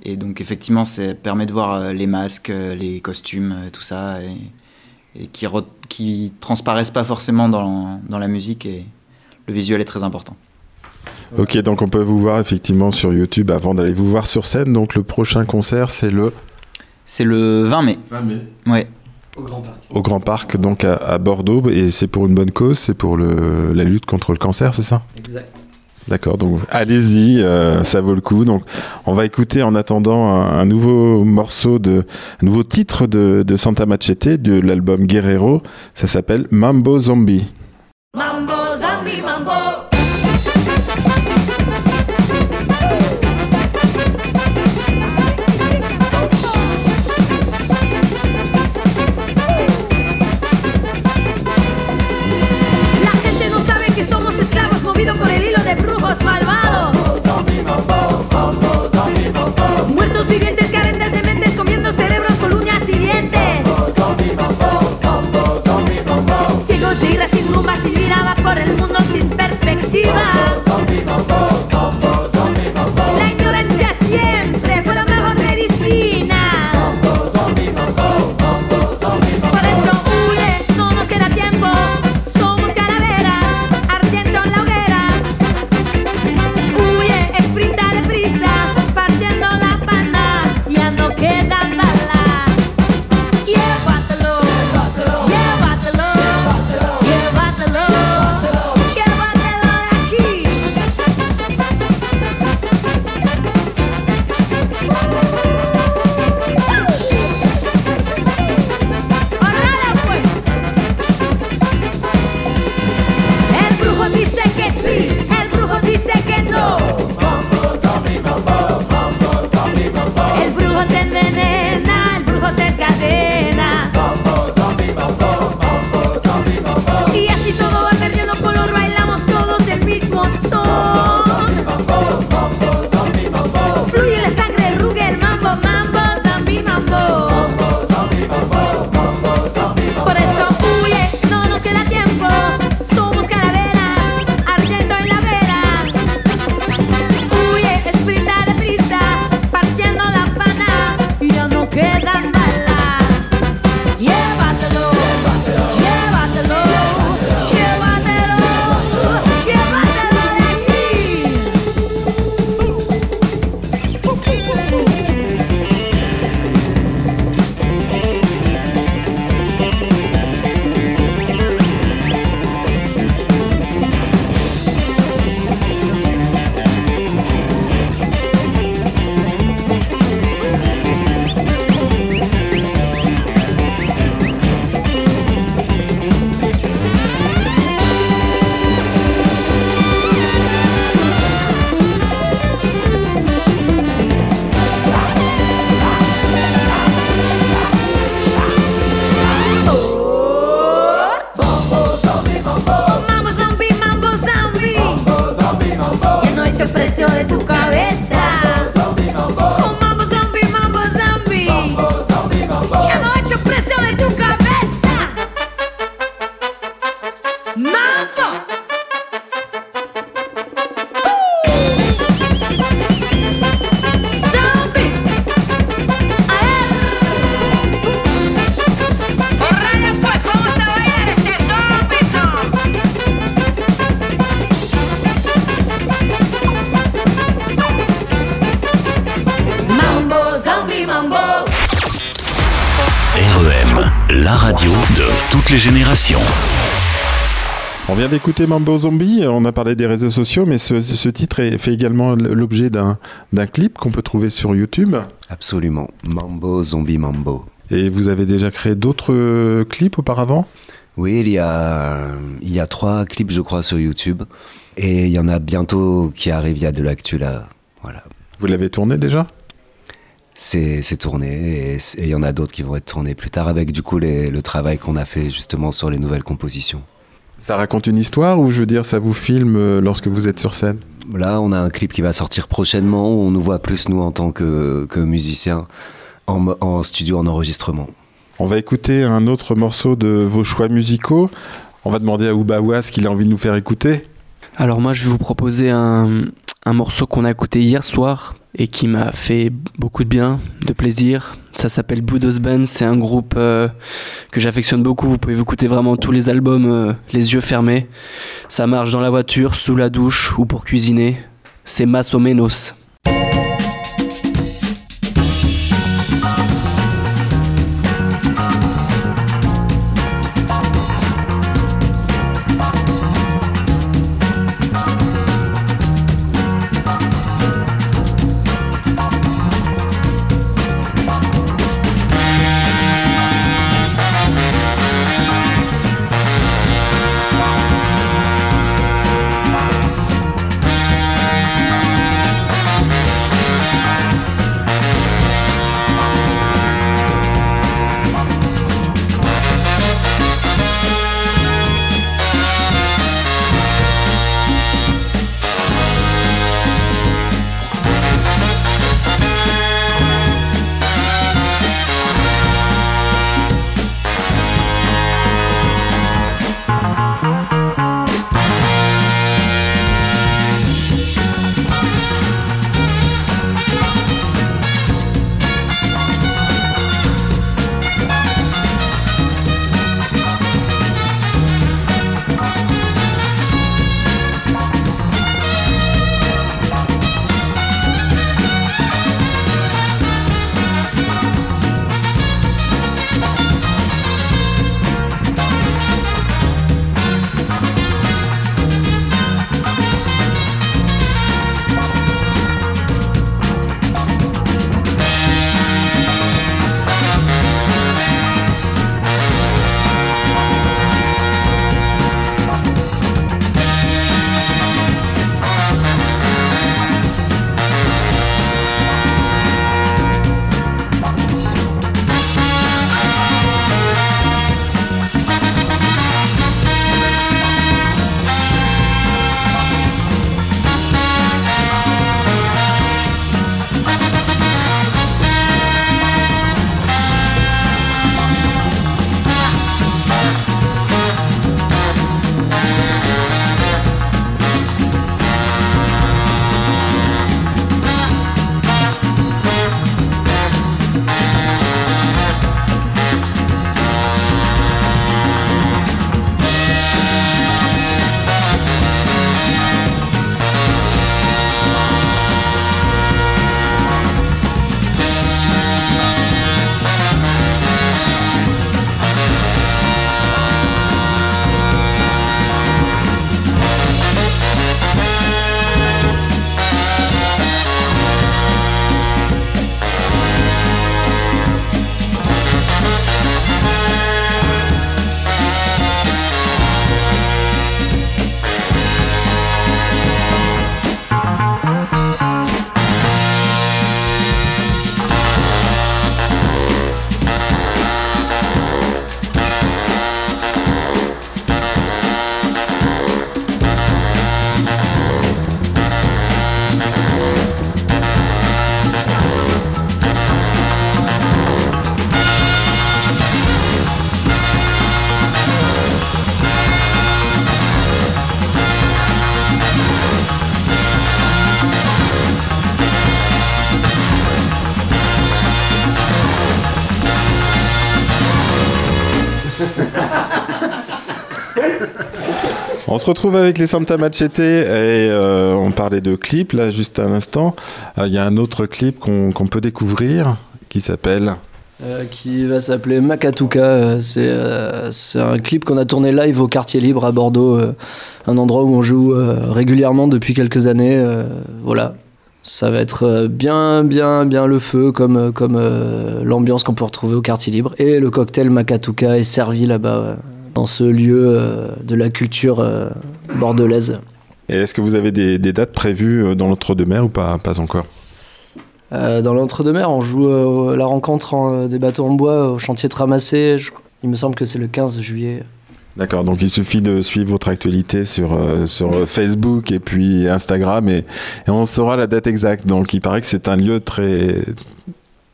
Et donc, effectivement, ça permet de voir euh, les masques, euh, les costumes, euh, tout ça, et, et qui, re- qui transparaissent pas forcément dans, dans la musique. Et le visuel est très important. Ok, donc on peut vous voir effectivement sur YouTube avant d'aller vous voir sur scène. Donc le prochain concert, c'est le C'est le 20 mai. 20 mai. Ouais. Au Grand Parc. au Grand Parc, donc à, à Bordeaux, et c'est pour une bonne cause, c'est pour le, la lutte contre le cancer, c'est ça? Exact. D'accord, donc allez-y, euh, ça vaut le coup. Donc, on va écouter en attendant un, nouveau morceau de, un nouveau titre de, de Santa Machete de l'album Guerrero. Ça s'appelle Mambo Zombie. Mambo, Jiva. Some people both. hecho precio de tu cabeza. On vient d'écouter Mambo Zombie, on a parlé des réseaux sociaux, mais ce, ce titre fait également l'objet d'un d'un clip qu'on peut trouver sur YouTube. Absolument. Mambo, zombie mambo. Et vous avez déjà créé d'autres clips auparavant? Oui, il y, a, il y a trois clips, je crois, sur YouTube. Et il y en a bientôt qui arrivent, il y a de l'actu là. Voilà. Vous l'avez tourné déjà? C'est c'est tourné et il y en a d'autres qui vont être tournés plus tard avec du coup les- le travail qu'on a fait justement sur les nouvelles compositions. Ça raconte une histoire ou je veux dire ça vous filme euh, lorsque vous êtes sur scène? Là, on a un clip qui va sortir prochainement où on nous voit plus, nous, en tant que, que musiciens, en studio, en enregistrement. On va écouter un autre morceau de vos choix musicaux. On va demander à Oubawa ce qu'il a envie de nous faire écouter. Alors moi je vais vous proposer un, un morceau qu'on a écouté hier soir et qui m'a fait beaucoup de bien, de plaisir. Ça s'appelle Blue Band, c'est un groupe euh, que j'affectionne beaucoup. Vous pouvez écouter vraiment tous les albums euh, les yeux fermés. Ça marche dans la voiture, sous la douche ou pour cuisiner. C'est Mas o Menos. Se retrouve avec les Santa Machete et euh, on parlait de clips là juste à l'instant. Euh, Il y a un autre clip qu'on peut découvrir qui s'appelle. Euh, qui va s'appeler Makatuka. C'est un clip qu'on a tourné live au Quartier Libre à Bordeaux, un endroit où on joue régulièrement depuis quelques années. voilà. Ça va être bien, bien, bien le feu, comme, comme l'ambiance qu'on peut retrouver au Quartier Libre. Et le cocktail Makatuka est servi là-bas, dans ce lieu euh, de la culture euh, bordelaise. Et est-ce que vous avez des, des dates prévues euh, dans l'entre-deux-mer ou pas, pas encore? Euh, dans l'entre-deux-mer, on joue euh, la rencontre en- des bateaux en bois au chantier de Ramassé. Je- il me semble que c'est le 15 juillet. D'accord, donc il suffit de suivre votre actualité sur, euh, sur Facebook et puis Instagram et, et on saura la date exacte. Donc il paraît que c'est un lieu très.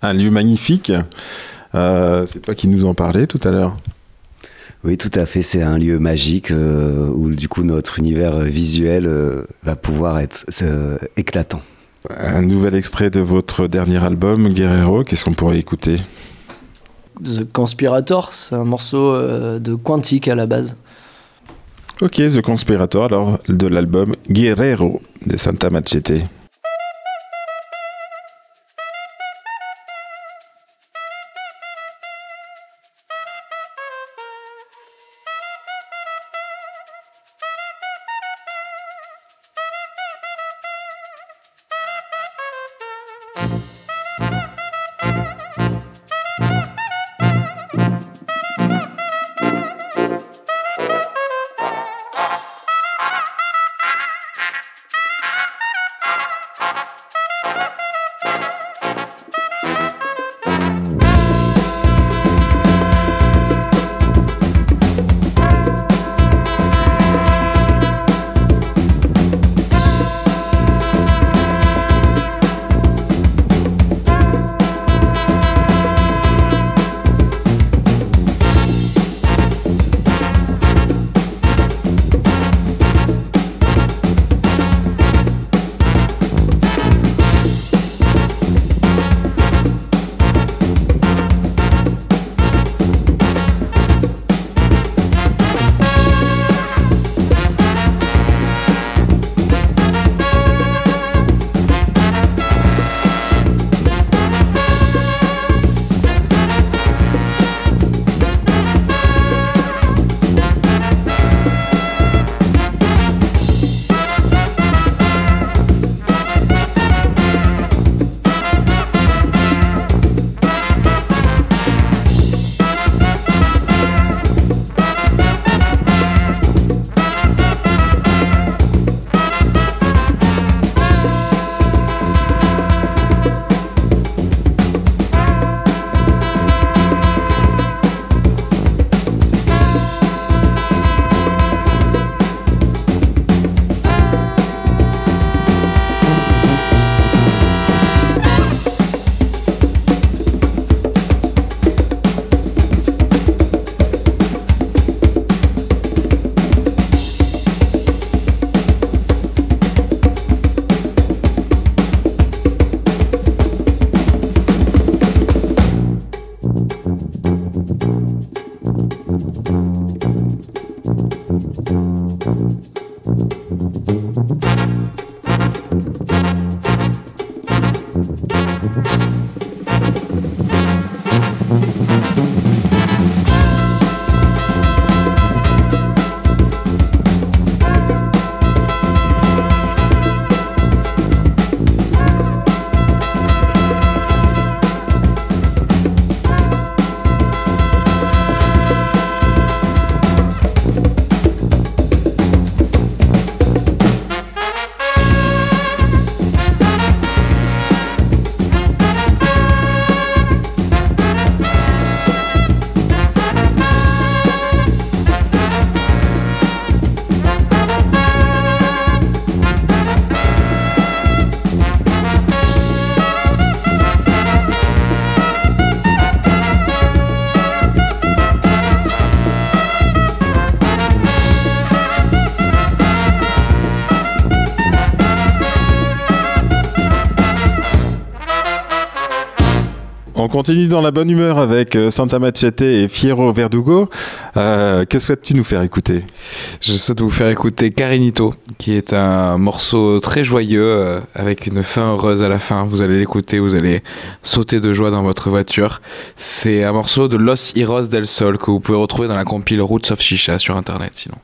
un lieu magnifique. C'est toi qui nous en parlais tout à l'heure. Oui, tout à fait. C'est un lieu magique euh, où du coup notre univers euh, visuel euh, va pouvoir être euh, éclatant. Un nouvel extrait de votre dernier album, Guerrero, qu'est-ce qu'on pourrait écouter? The Conspirator, c'est un morceau euh, de Quantique à la base. Ok, The Conspirator, alors de l'album Guerrero de Santa Machete. Continue dans la bonne humeur avec euh, Santa Machete et Fiero Verdugo. Euh, que souhaites-tu nous faire écouter? Je souhaite vous faire écouter Carinito, qui est un morceau très joyeux euh, avec une fin heureuse à la fin. Vous allez l'écouter, vous allez sauter de joie dans votre voiture. C'est un morceau de Los Heroes del Sol que vous pouvez retrouver dans la compile Roots of Shisha sur internet sinon.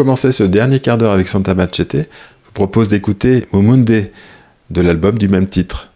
Commencer ce dernier quart d'heure avec Santa Machete, je vous propose d'écouter Momunde de l'album du même titre.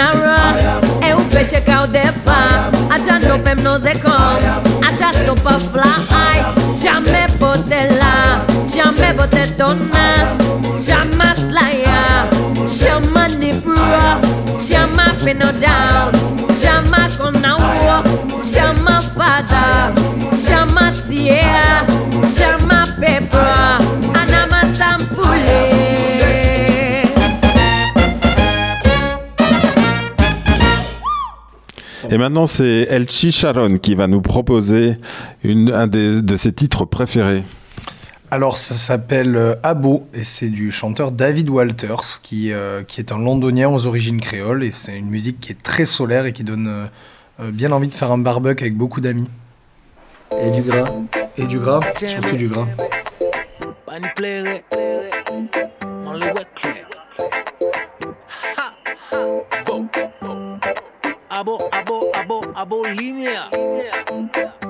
nară Eu pe ce cau de fapt Așa nu pe mnoze com Această pafla ai Já me botela Já me botetona Já maslaya Já manipula Já mapino down maintenant, c'est Elchi Sharon qui va nous proposer une, un des- de ses titres préférés. Alors ça s'appelle euh, Abo et c'est du chanteur David Walters qui, euh, qui est un londonien aux origines créoles et c'est une musique qui est très solaire et qui donne euh, euh, bien envie de faire un barbecue avec beaucoup d'amis. Et du gras. Et du gras, surtout du gras. Abo abo abo abo línea Mon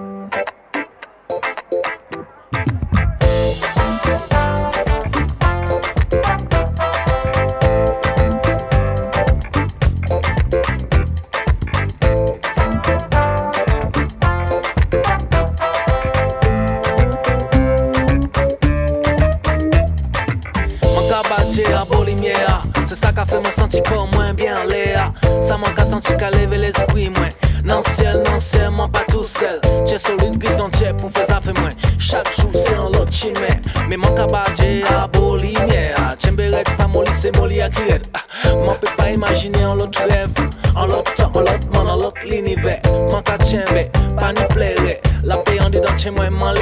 Sentir qu'à lever l'esprit moins Non ciel, non ciel, moi pas tout seul solide dans pour faire ça fait moins Chaque jour c'est un lot chimère Mais mon Chemberet pas molli c'est à crier. M'en peut pas imaginer en l'autre rêve. En l'autre temps, en l'autre monde, en l'autre l'univers. Qu'à tiens, pas nous plaire. La paix en dedans moi, m'en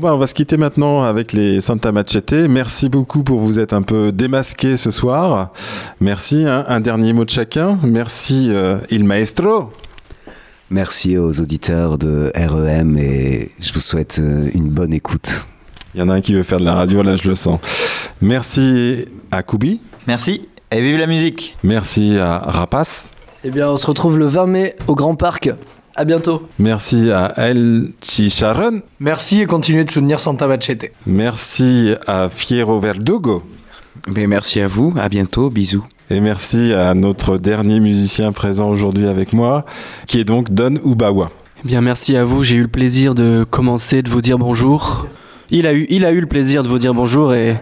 Bon ben on va se quitter maintenant avec les Santa Machete. Merci beaucoup pour vous être un peu démasqué ce soir. Merci. hein. Un dernier mot de chacun. Merci euh, il maestro. Merci aux auditeurs de REM et je vous souhaite euh, une bonne écoute. Il y en a un qui veut faire de la radio là, je le sens. Merci à Koubi. Merci et vive la musique. Merci à Rapace. Eh bien, on se retrouve le 20 mai au Grand Parc. À bientôt. Merci à El Chicharon. Merci et continuez de soutenir Santa Machete. Merci à Fiero Verdugo. Mais merci à vous, à bientôt, bisous. Et merci à notre dernier musicien présent aujourd'hui avec moi, qui est donc Don Ubawa. Eh bien, merci à vous. J'ai eu le plaisir de commencer, de vous dire bonjour. Il a eu, il a eu le plaisir de vous dire bonjour et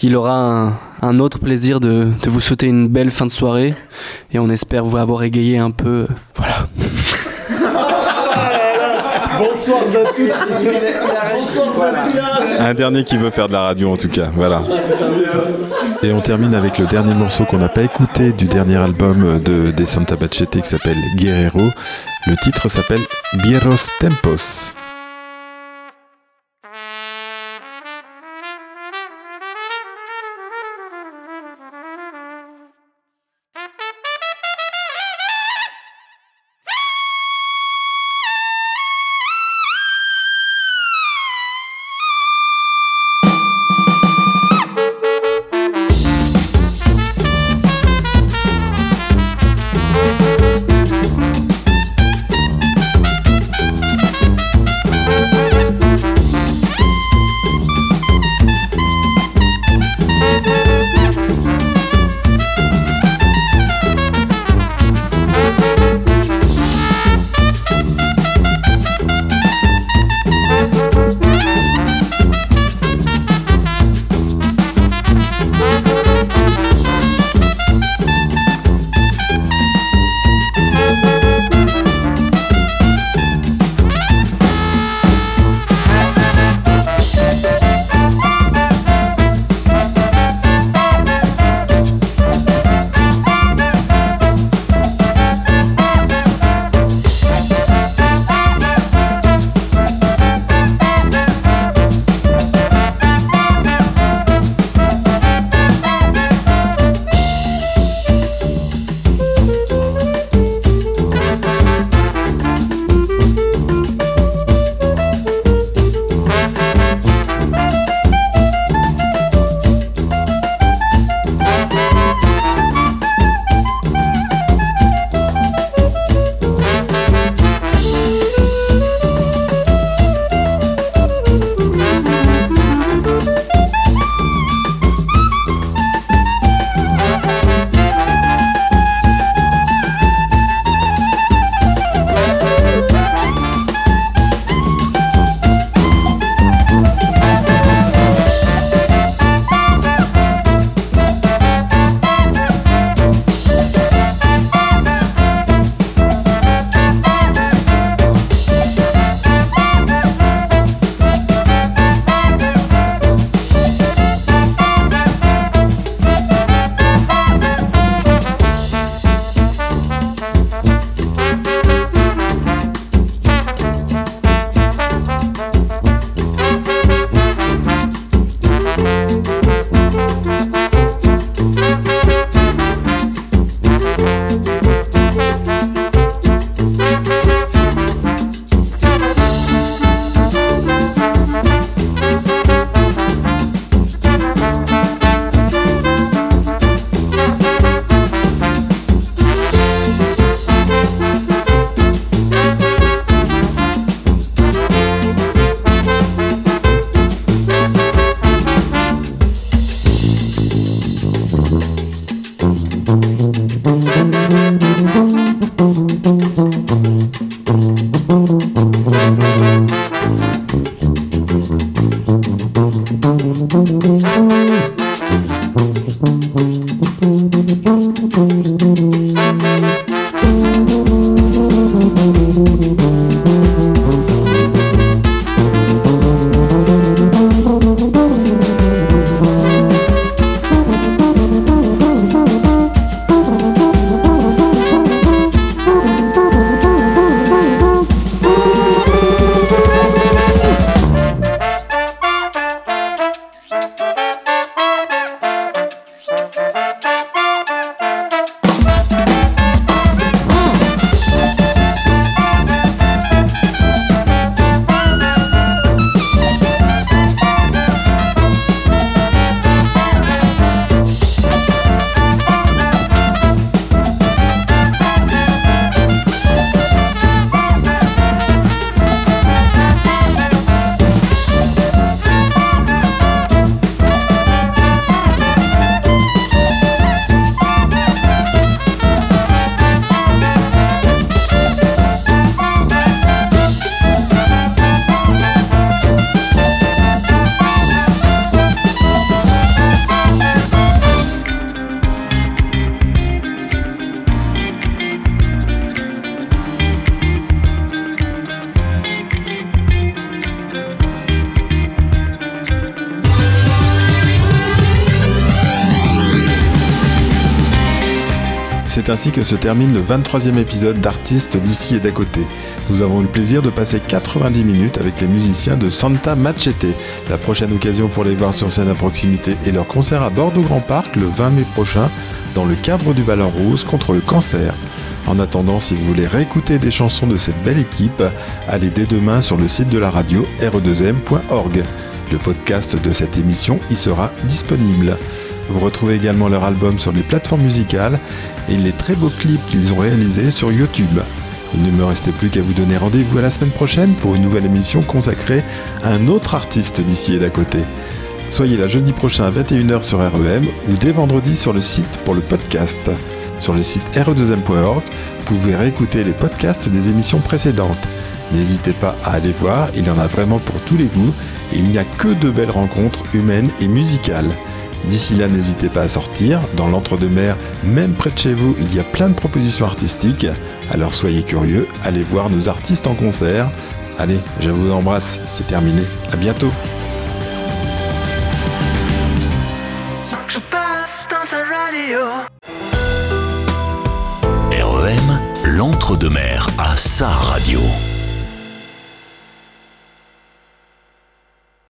il aura un, un autre plaisir de, de vous souhaiter une belle fin de soirée. Et on espère vous avoir égayé un peu. Voilà. Bonsoir. Un dernier qui veut faire de la radio en tout cas, voilà. Et on termine avec le dernier morceau qu'on n'a pas écouté du dernier album de, des Santa Bachete qui s'appelle Guerrero. Le titre s'appelle Bieros Tempos. Ainsi que se termine le 23e épisode d'Artistes d'ici et d'à côté. Nous avons eu le plaisir de passer 90 minutes avec les musiciens de Santa Machete. La prochaine occasion pour les voir sur scène à proximité est leur concert à Bordeaux Grand Parc le 20 mai prochain dans le cadre du Ballon Rose contre le cancer. En attendant, si vous voulez réécouter des chansons de cette belle équipe, allez dès demain sur le site de la radio re2m.org. Le podcast de cette émission y sera disponible. Vous retrouvez également leur album sur les plateformes musicales et les très beaux clips qu'ils ont réalisés sur YouTube. Il ne me restait plus qu'à vous donner rendez-vous à la semaine prochaine pour une nouvelle émission consacrée à un autre artiste d'ici et d'à côté. Soyez là jeudi prochain à 21h sur REM ou dès vendredi sur le site pour le podcast. Sur le site re2m.org, vous pouvez réécouter les podcasts des émissions précédentes. N'hésitez pas à aller voir, il y en a vraiment pour tous les goûts et il n'y a que de belles rencontres humaines et musicales. D'ici là, n'hésitez pas à sortir. Dans l'entre-deux-mer, même près de chez vous, il y a plein de propositions artistiques. Alors soyez curieux, allez voir nos artistes en concert. Allez, je vous embrasse, c'est terminé. À bientôt.